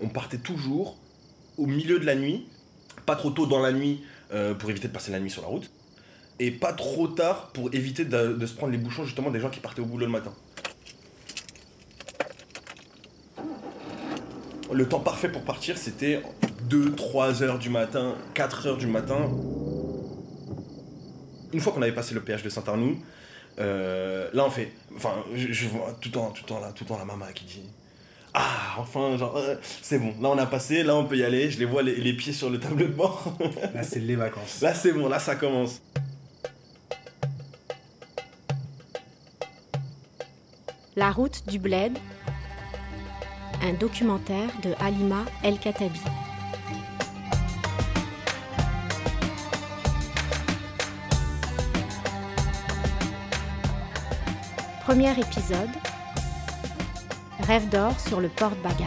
on partait toujours au milieu de la nuit, pas trop tôt dans la nuit euh, pour éviter de passer la nuit sur la route, et pas trop tard pour éviter de, se prendre les bouchons justement des gens qui partaient au boulot le matin. Le temps parfait pour partir, c'était 2, 3 heures du matin, 4 heures du matin. Une fois qu'on avait passé le péage de Saint-Arnoux, euh, là on fait. Enfin, je, je vois tout le temps, tout le temps, là, tout le temps la maman qui dit Ah, enfin, genre, euh, c'est bon, là on a passé, là on peut y aller. Je les vois les, les pieds sur le tableau de bord. Là, c'est les vacances. là c'est bon, là ça commence. La route du bled, un documentaire de Halima El Katabi. Premier épisode. Rêve d'or sur le porte-bagages.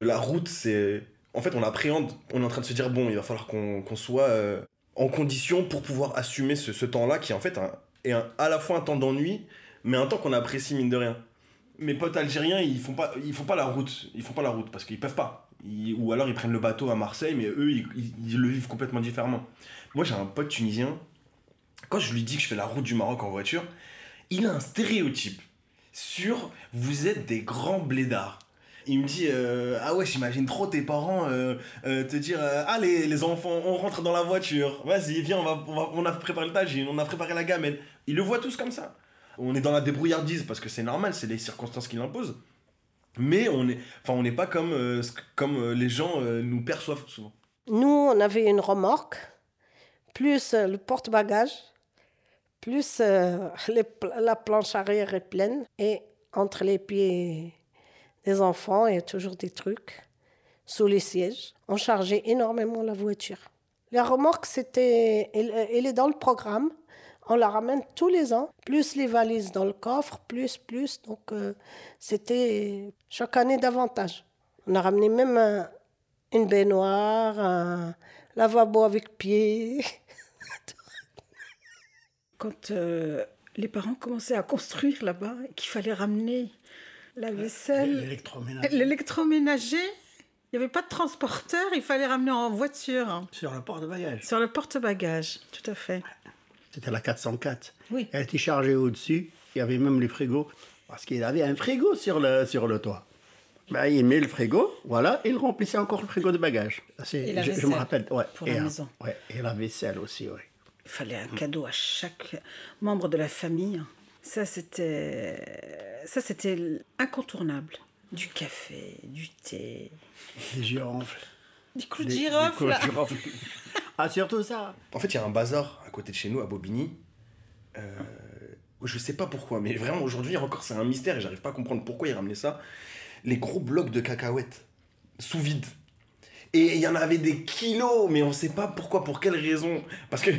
La route, c'est. En fait, on appréhende, on est en train de se dire, bon, il va falloir qu'on soit euh, en condition pour pouvoir assumer ce, temps-là, qui en fait un, est à la fois un temps d'ennui, mais un temps qu'on apprécie, mine de rien. Mes potes algériens, ils font pas, ils font pas la route, ils font pas la route parce qu'ils peuvent pas. Ou alors ils prennent le bateau à Marseille, mais eux, ils le vivent complètement différemment. Moi, j'ai un pote tunisien, quand je lui dis que je fais la route du Maroc en voiture, il a un stéréotype sur vous êtes des grands blédards. Il me dit euh, Ah ouais, j'imagine trop tes parents euh, euh, te dire Allez, les enfants, on rentre dans la voiture. Vas-y, viens, on, va, on, a préparé le tagine, on a préparé la gamelle. Ils le voient tous comme ça. On est dans la débrouillardise parce que c'est normal, c'est les circonstances qui l'imposent. Mais on n'est enfin, on n'est pas comme, comme les gens nous perçoivent souvent. Nous, on avait une remorque, plus le porte-bagages, plus euh, la planche arrière est pleine. Et entre les pieds des enfants, il y a toujours des trucs sous les sièges. On chargeait énormément la voiture. La remorque, c'était, elle, elle est dans le programme. On la ramène tous les ans, plus les valises dans le coffre, plus, plus. Donc, euh, c'était chaque année davantage. On a ramené même un- une baignoire, un lavabo avec pied. Quand euh, les parents commençaient à construire là-bas, et qu'il fallait ramener la vaisselle, L'électroménager. l'électroménager, il n'y avait pas de transporteur, il fallait ramener en voiture, Sur le porte-bagages. sur le porte-bagages, tout à fait. C'était la 404. Oui. Elle était chargée au-dessus. Il y avait même les frigos. Parce qu'il avait un frigo sur le, sur le toit. Ben, il met le frigo, voilà, il remplissait encore le frigo de bagages. C'est- Et la je, je me rappelle. Ouais, pour et, la un- maison. ouais, et la vaisselle aussi, oui. Il fallait un cadeau à chaque membre de la famille. Ça, c'était, ça, c'était incontournable. Du café, du thé, Des girofles. des clous de des- des girofle. clous de girofle. ah, surtout ça. En fait, il y a un bazar à côté de chez nous, à Bobigny. Euh, je sais pas pourquoi, mais vraiment aujourd'hui encore c'est un mystère et j'arrive pas à comprendre pourquoi ils ramenaient ça. Les gros blocs de cacahuètes sous vide. Et il y en avait des kilos, mais on sait pas pourquoi, pour quelle raison. Parce que,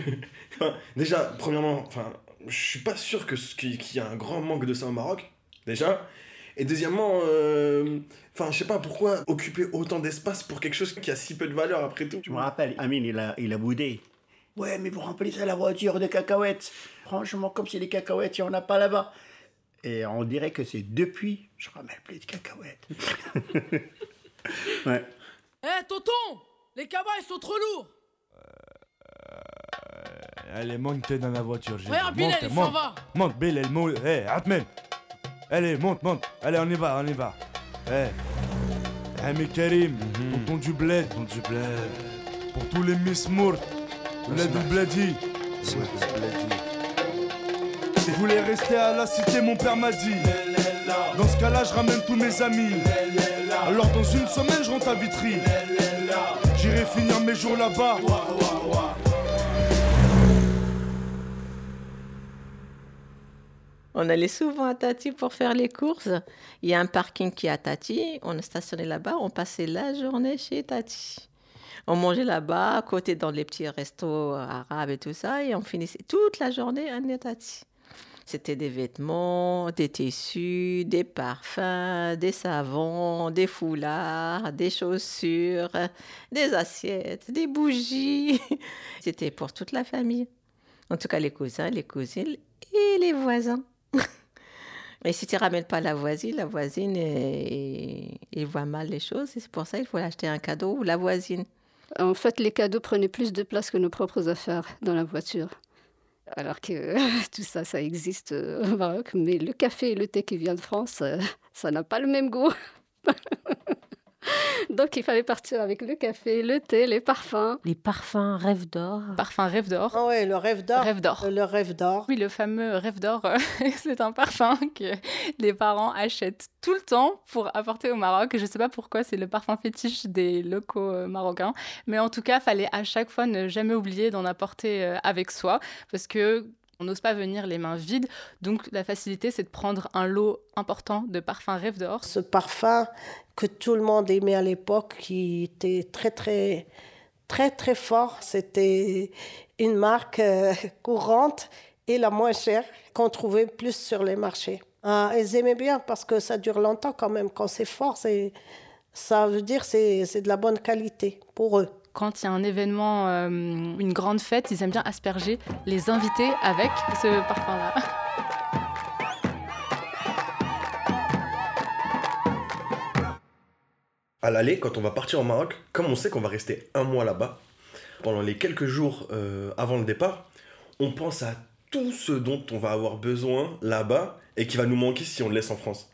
déjà, premièrement, enfin, je suis pas sûr que ce- qu'il y a un grand manque de ça au Maroc, déjà. Et deuxièmement, euh, enfin, je sais pas pourquoi occuper autant d'espace pour quelque chose qui a si peu de valeur après tout. Je me rappelle, Amine, il a, il a boudé. Ouais, mais vous remplissez la voiture de cacahuètes. Franchement, comme si les cacahuètes, il n'y en a pas là-bas. Et on dirait que c'est depuis, je ramène plus de cacahuètes. ouais. Eh, tonton Les cabas, ils sont trop lourds Allez, monte dans la voiture. j'ai Regarde, Monte, il s'en monte. va Monte, Bilal, monte. Eh, Atmen. Allez, monte, monte. Allez, on y va, on y va. Eh. Eh, mais Karim, tonton du bled. Tonton du bled. Pour tous les Miss Mourt. Bled ou Bledi. Je voulais rester à la cité, mon père m'a dit. Dans ce cas-là, je ramène tous mes amis. Alors, dans une semaine, je rentre à Vitry. J'irai finir mes jours là-bas. On allait souvent à Tati pour faire les courses. Il y a un parking qui est à Tati. On est stationné là-bas. On passait la journée chez Tati. On mangeait là-bas, à côté dans les petits restos arabes et tout ça. Et on finissait toute la journée à Tati. C'était des vêtements, des tissus, des parfums, des savons, des foulards, des chaussures, des assiettes, des bougies. C'était pour toute la famille. En tout cas, les cousins, les cousines et les voisins. Et si tu ramènes pas la voisine, la voisine, elle, elle voit mal les choses. Et c'est pour ça qu'il faut acheter un cadeau ou la voisine. En fait, les cadeaux prenaient plus de place que nos propres affaires dans la voiture. Alors que tout ça, ça existe au Maroc. Mais le café et le thé qui vient de France, euh, ça n'a pas le même goût. Donc il fallait partir avec le café, le thé, les parfums. Les parfums rêve d'or. Parfum rêve d'or. Ah ouais, le rêve d'or. Rêve d'or. Le rêve d'or. Oui, le fameux rêve d'or, euh, c'est un parfum que les parents achètent tout le temps pour apporter au Maroc. Je ne sais pas pourquoi, c'est le parfum fétiche des locaux euh, marocains. Mais en tout cas, fallait à chaque fois ne jamais oublier d'en apporter euh, avec soi parce que on n'ose pas venir les mains vides. Donc la facilité, c'est de prendre un lot important de parfums rêve d'or. Ce parfum que tout le monde aimait à l'époque, qui était très très très très fort, c'était une marque euh, courante et la moins chère qu'on trouvait plus sur les marchés. Ah, ils aimaient bien parce que ça dure longtemps quand même. Quand c'est fort, c'est ça veut dire c'est c'est de la bonne qualité pour eux. Quand il y a un événement, euh, une grande fête, ils aiment bien asperger les invités avec ce parfum-là. À l'aller, quand on va partir au Maroc, comme on sait qu'on va rester un mois là-bas, pendant les quelques jours euh, avant le départ, on pense à tout ce dont on va avoir besoin là-bas et qui va nous manquer si on le laisse en France.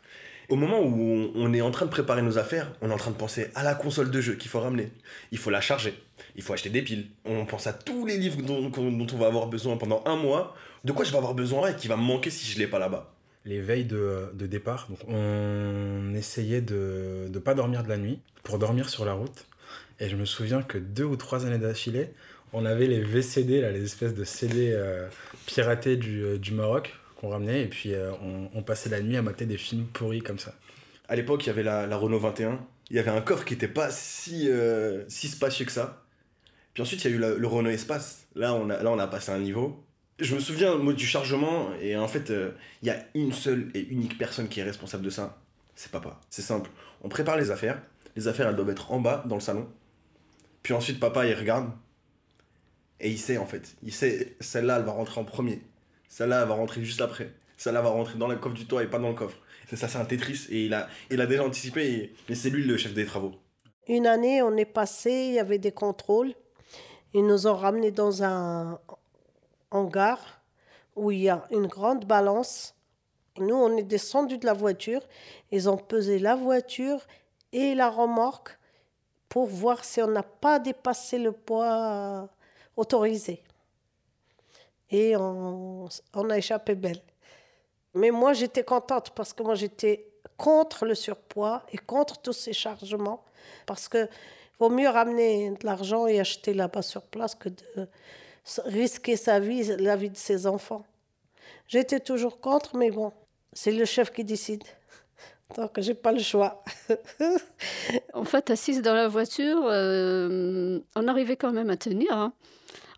Au moment où on- est en train de préparer nos affaires, on est en train de penser à la console de jeu qu'il faut ramener. Il faut la charger. Il faut acheter des piles. On pense à tous les livres dont, on va avoir besoin pendant un mois. De quoi je vais avoir besoin et qui va me manquer si je l'ai pas là-bas? les veilles de, départ, on essayait de ne pas dormir de la nuit pour dormir sur la route. Et je me souviens que deux ou trois années d'affilée, on avait les VCD, là, les espèces de CD euh, piratés du, euh, du Maroc qu'on ramenait. Et puis euh, on, passait la nuit à mater des films pourris comme ça. À l'époque, il y avait la, la Renault 21. Il y avait un coffre qui était pas si, euh, si spacieux que ça. Puis ensuite, il y a eu le Renault Espace. Là on, a, là, on a passé un niveau. Je me souviens du chargement, et en fait, euh, il y a une seule et unique personne qui est responsable de ça. C'est papa. C'est simple. On prépare les affaires. Les affaires, elles doivent être en bas, dans le salon. Puis ensuite, papa, il regarde. Et il sait, en fait. Il sait, celle-là, elle va rentrer en premier. Celle-là, elle va rentrer juste après. Celle-là va rentrer dans le coffre du toit et pas dans le coffre. Ça, c'est un Tetris. Et il a, il a déjà anticipé. Et, mais c'est lui le chef des travaux. Une année, on est passé, il y avait des contrôles. Ils nous ont ramenés dans un hangar où il y a une grande balance. Nous, on est descendus de la voiture. Ils ont pesé la voiture et la remorque pour voir si on n'a pas dépassé le poids autorisé. Et on, a échappé belle. Mais moi, j'étais contente parce que moi, j'étais contre le surpoids et contre tous ces chargements. Parce que vaut mieux ramener de l'argent et acheter là-bas sur place que de risquer sa vie, la vie de ses enfants. J'étais toujours contre, mais bon, c'est le chef qui décide. Donc, j'ai pas le choix. En fait, assise dans la voiture, euh, on arrivait quand même à tenir. hein.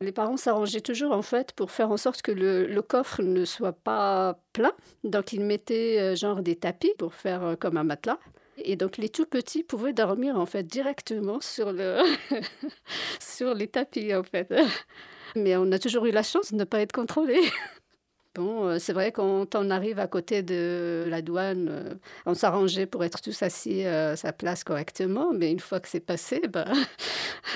Les parents s'arrangeaient toujours en fait pour faire en sorte que le, coffre ne soit pas plein. Donc ils mettaient euh, genre des tapis pour faire euh, comme un matelas. Et donc les tout petits pouvaient dormir en fait directement sur le sur les tapis en fait. Mais on a toujours eu la chance de ne pas être contrôlés. Bon, euh, c'est vrai quand on arrive à côté de la douane, euh, on s'arrangeait pour être tous assis euh, à sa place correctement, mais une fois que c'est passé, ben,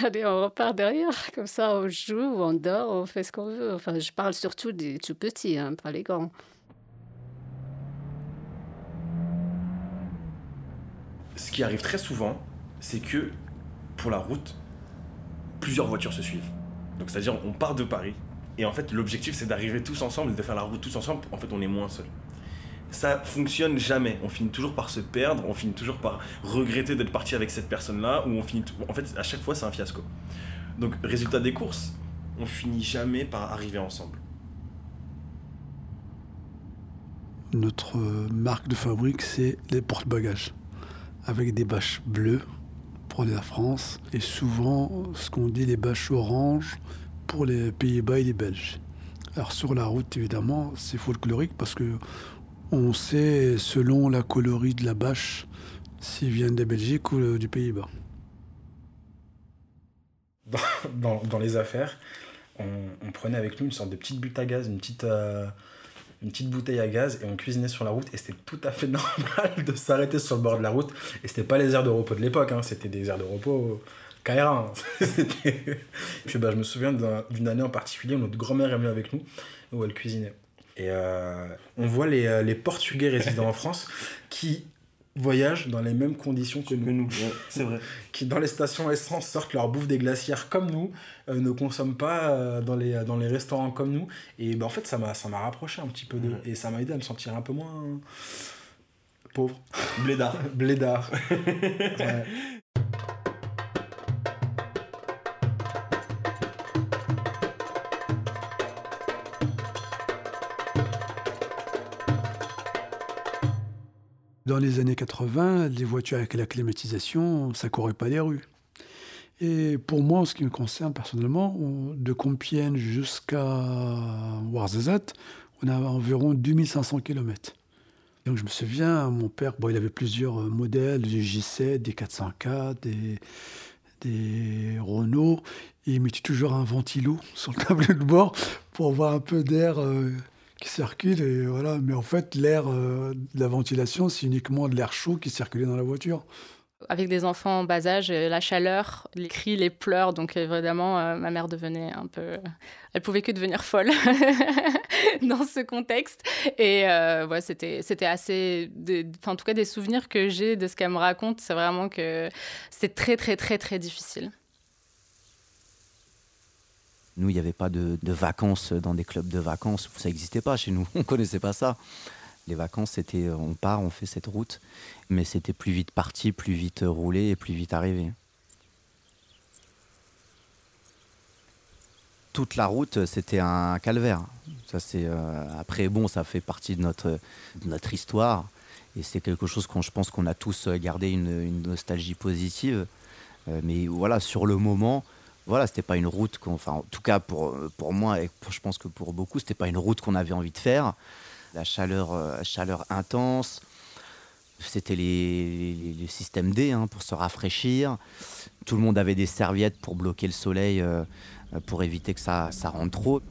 allez, on repart derrière. Comme ça, on joue, on dort, on fait ce qu'on veut. Enfin, je parle surtout des tout petits, hein, pas les grands. Ce qui arrive très souvent, c'est que pour la route, plusieurs voitures se suivent. Donc c'est-à-dire on part de Paris et en fait l'objectif c'est d'arriver tous ensemble de faire la route tous ensemble. En fait on est moins seul. Ça fonctionne jamais. On finit toujours par se perdre, on finit toujours par regretter d'être parti avec cette personne-là ou on finit. En fait à chaque fois c'est un fiasco. Donc résultat des courses, on finit jamais par arriver ensemble. Notre marque de fabrique, c'est les porte-bagages, avec des bâches bleues pour la France, et souvent ce qu'on dit les bâches oranges pour les Pays-Bas et les Belges. Alors sur la route, évidemment, c'est folklorique parce que on sait selon la colorie de la bâche s'ils viennent de Belgique ou euh, du Pays-Bas. dans, les affaires, on, on prenait avec nous une sorte de petite butte à gaz, une petite, euh, une petite bouteille à gaz et on cuisinait sur la route et c'était tout à fait normal de s'arrêter sur le bord de la route. Et c'était pas les aires de repos de l'époque, hein, c'était des aires de repos Kaira. Hein. Puis bah, je me souviens d'une année en particulier où notre grand-mère est venue avec nous, où elle cuisinait. Et euh, on voit les, euh, les Portugais résidant en France qui voyagent dans les mêmes conditions que nous. c'est vrai. qui, dans les stations essence, sortent leur bouffe des glacières comme nous, euh, ne consomment pas dans, les, dans les restaurants comme nous. Et bah, en fait, ça m'a rapproché un petit peu d'eux. Et ça m'a aidé à me sentir un peu moins pauvre. Blédard. Blédard. ouais. Dans les années 80, les voitures avec la climatisation, ça courait pas les rues. Et pour moi, en ce qui me concerne personnellement, de Compiègne jusqu'à Ouarzazate, on a environ 2500 km. Donc je me souviens, mon père, bon, il avait plusieurs modèles, des J7, des 404, des, des Renault, il mettait toujours un ventilo sur le tableau de bord pour avoir un peu d'air euh, qui circule. Et voilà. Mais en fait, l'air euh, de la ventilation, c'est uniquement de l'air chaud qui circulait dans la voiture. Avec des enfants en bas âge, euh, la chaleur, les cris, les pleurs, donc évidemment, euh, ma mère devenait un peu... Elle pouvait que devenir folle dans ce contexte. Et ouais, c'était, c'était assez... En tout cas, des souvenirs que j'ai de ce qu'elle me raconte, c'est vraiment que c'est très, très, très, très difficile. Nous, il n'y avait pas de, vacances dans des clubs de vacances. Ça n'existait pas chez nous. On ne connaissait pas ça. Les vacances, c'était on part, on fait cette route. Mais c'était plus vite parti, plus vite roulé et plus vite arrivé. Toute la route, c'était un calvaire. Ça, c'est, euh, après, bon, ça fait partie de notre, histoire. Et c'est quelque chose qu'on, je pense qu'on a tous gardé une, nostalgie positive. Euh, mais voilà, sur le moment, voilà, c'était pas une route qu'on, enfin, en tout cas pour, pour moi et je pense que pour beaucoup, c'était pas une route qu'on avait envie de faire. La chaleur, euh, chaleur intense. C'était les, les, systèmes D hein, pour se rafraîchir. Tout le monde avait des serviettes pour bloquer le soleil, euh, pour éviter que ça, ça rentre trop.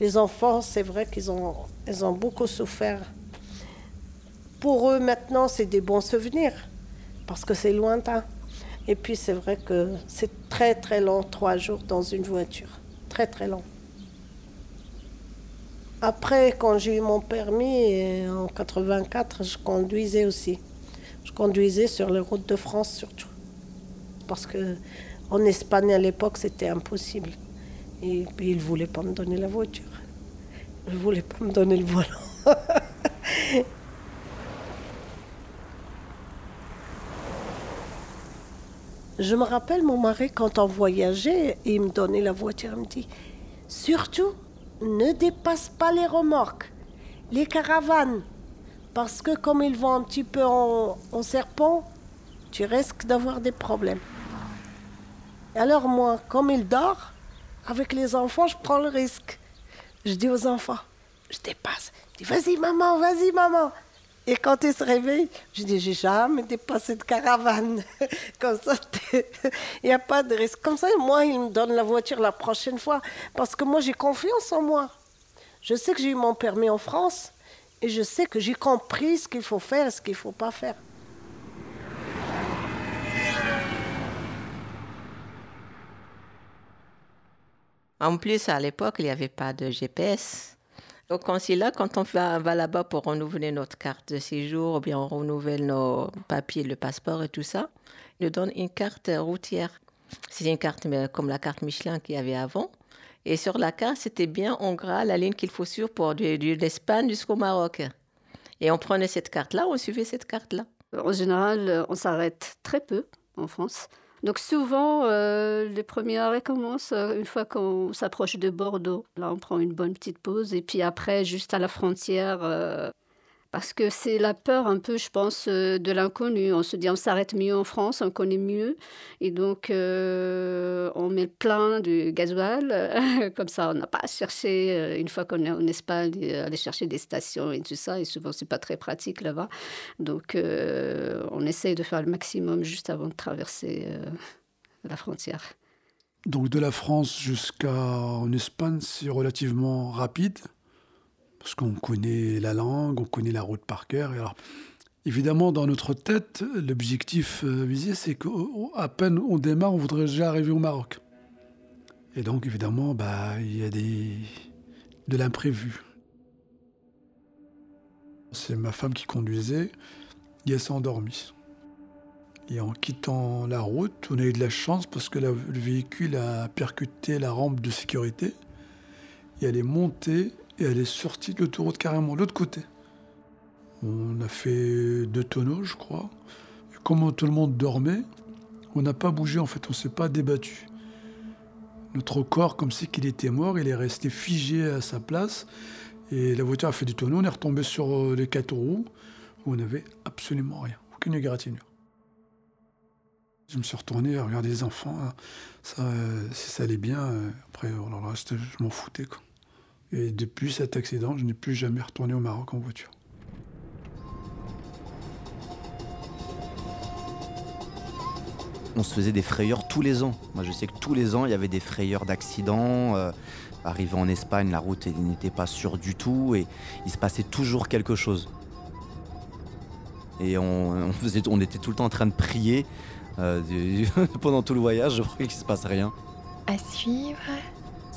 Les enfants, c'est vrai qu'ils ont, ils ont beaucoup souffert. Pour eux, maintenant, c'est des bons souvenirs, parce que c'est lointain. Et puis c'est vrai que c'est très très long, trois jours dans une voiture. Très très long. Après, quand j'ai eu mon permis en 84, je conduisais aussi. Je conduisais sur les routes de France surtout. Parce que en Espagne à l'époque, c'était impossible. Et puis ils ne voulaient pas me donner la voiture. Ils ne voulaient pas me donner le volant. Je me rappelle mon mari quand on voyageait, il me donnait la voiture, il me dit surtout ne dépasse pas les remorques, les caravanes, parce que comme ils vont un petit peu en, serpent, tu risques d'avoir des problèmes. Alors moi, comme il dort, avec les enfants, je prends le risque. Je dis aux enfants, je dépasse. Je dis, vas-y maman, vas-y maman. Et quand il se réveille, je dis, j'ai jamais dépassé de caravane. Comme ça, il n'y a pas de risque. Comme ça, moi, il me donne la voiture la prochaine fois. Parce que moi, j'ai confiance en moi. Je sais que j'ai eu mon permis en France. Et je sais que j'ai compris ce qu'il faut faire et ce qu'il ne faut pas faire. En plus, à l'époque, il n'y avait pas de GPS. Au consulat, quand on va, là-bas pour renouveler notre carte de séjour, ou bien on renouvelle nos papiers, le passeport et tout ça, ils nous donnent une carte routière. C'est une carte comme la carte Michelin qu'il y avait avant. Et sur la carte, c'était bien en gras la ligne qu'il faut suivre pour de, l'Espagne jusqu'au Maroc. Et on prenait cette carte-là, on suivait cette carte-là. En général, on s'arrête très peu en France. Donc souvent, euh, les premiers arrêts commencent euh, une fois qu'on s'approche de Bordeaux. Là, on prend une bonne petite pause. Et puis après, juste à la frontière, euh, parce que c'est la peur un peu, je pense, euh, de l'inconnu. On se dit on s'arrête mieux en France, on connaît mieux. Et donc, euh, on met plein de gasoil. Comme ça, on n'a pas à chercher, euh, une fois qu'on est en Espagne, aller chercher des stations et tout ça. Et souvent, c'est pas très pratique là-bas. Donc, on essaye de faire le maximum juste avant de traverser la frontière. Donc, de la France jusqu'en Espagne, c'est relativement rapide parce qu'on connaît la langue, on connaît la route par cœur. Et alors, évidemment, dans notre tête, l'objectif euh, visé, c'est qu'à peine on démarre, on voudrait déjà arriver au Maroc. Et donc, évidemment, bah, il y a des, de l'imprévu. C'est ma femme qui conduisait, et elle s'est endormie. Et en quittant la route, on a eu de la chance parce que le véhicule a percuté la rampe de sécurité. Et elle est montée et elle est sortie de l'autoroute carrément de l'autre côté. On a fait deux tonneaux, je crois. Et comme tout le monde dormait, on n'a pas bougé en fait, on ne s'est pas débattu. Notre corps, comme si qu'il était mort, il est resté figé à sa place. Et la voiture a fait du tonneau, on est retombé sur euh, les quatre roues, où on n'avait absolument rien, aucune égratignure. Je me suis retourné à regarder les enfants. Hein. Ça, euh, si ça allait bien, euh, après, reste, je m'en foutais. Quoi. Et depuis cet accident, je n'ai plus jamais retourné au Maroc en voiture. On se faisait des frayeurs tous les ans. Moi, je sais que tous les ans, il y avait des frayeurs d'accidents. Euh, arrivé en Espagne, la route n'était pas sûre du tout et il se passait toujours quelque chose. Et on, faisait, on était tout le temps en train de prier euh, pendant tout le voyage, je crois qu'il ne se passe rien. À suivre.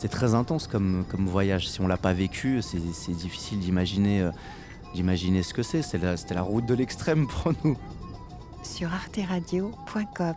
C'est très intense comme, voyage. Si on l'a pas vécu, c'est difficile d'imaginer euh, d'imaginer ce que c'est. C'était la, la route de l'extrême pour nous. Sur arteradio.com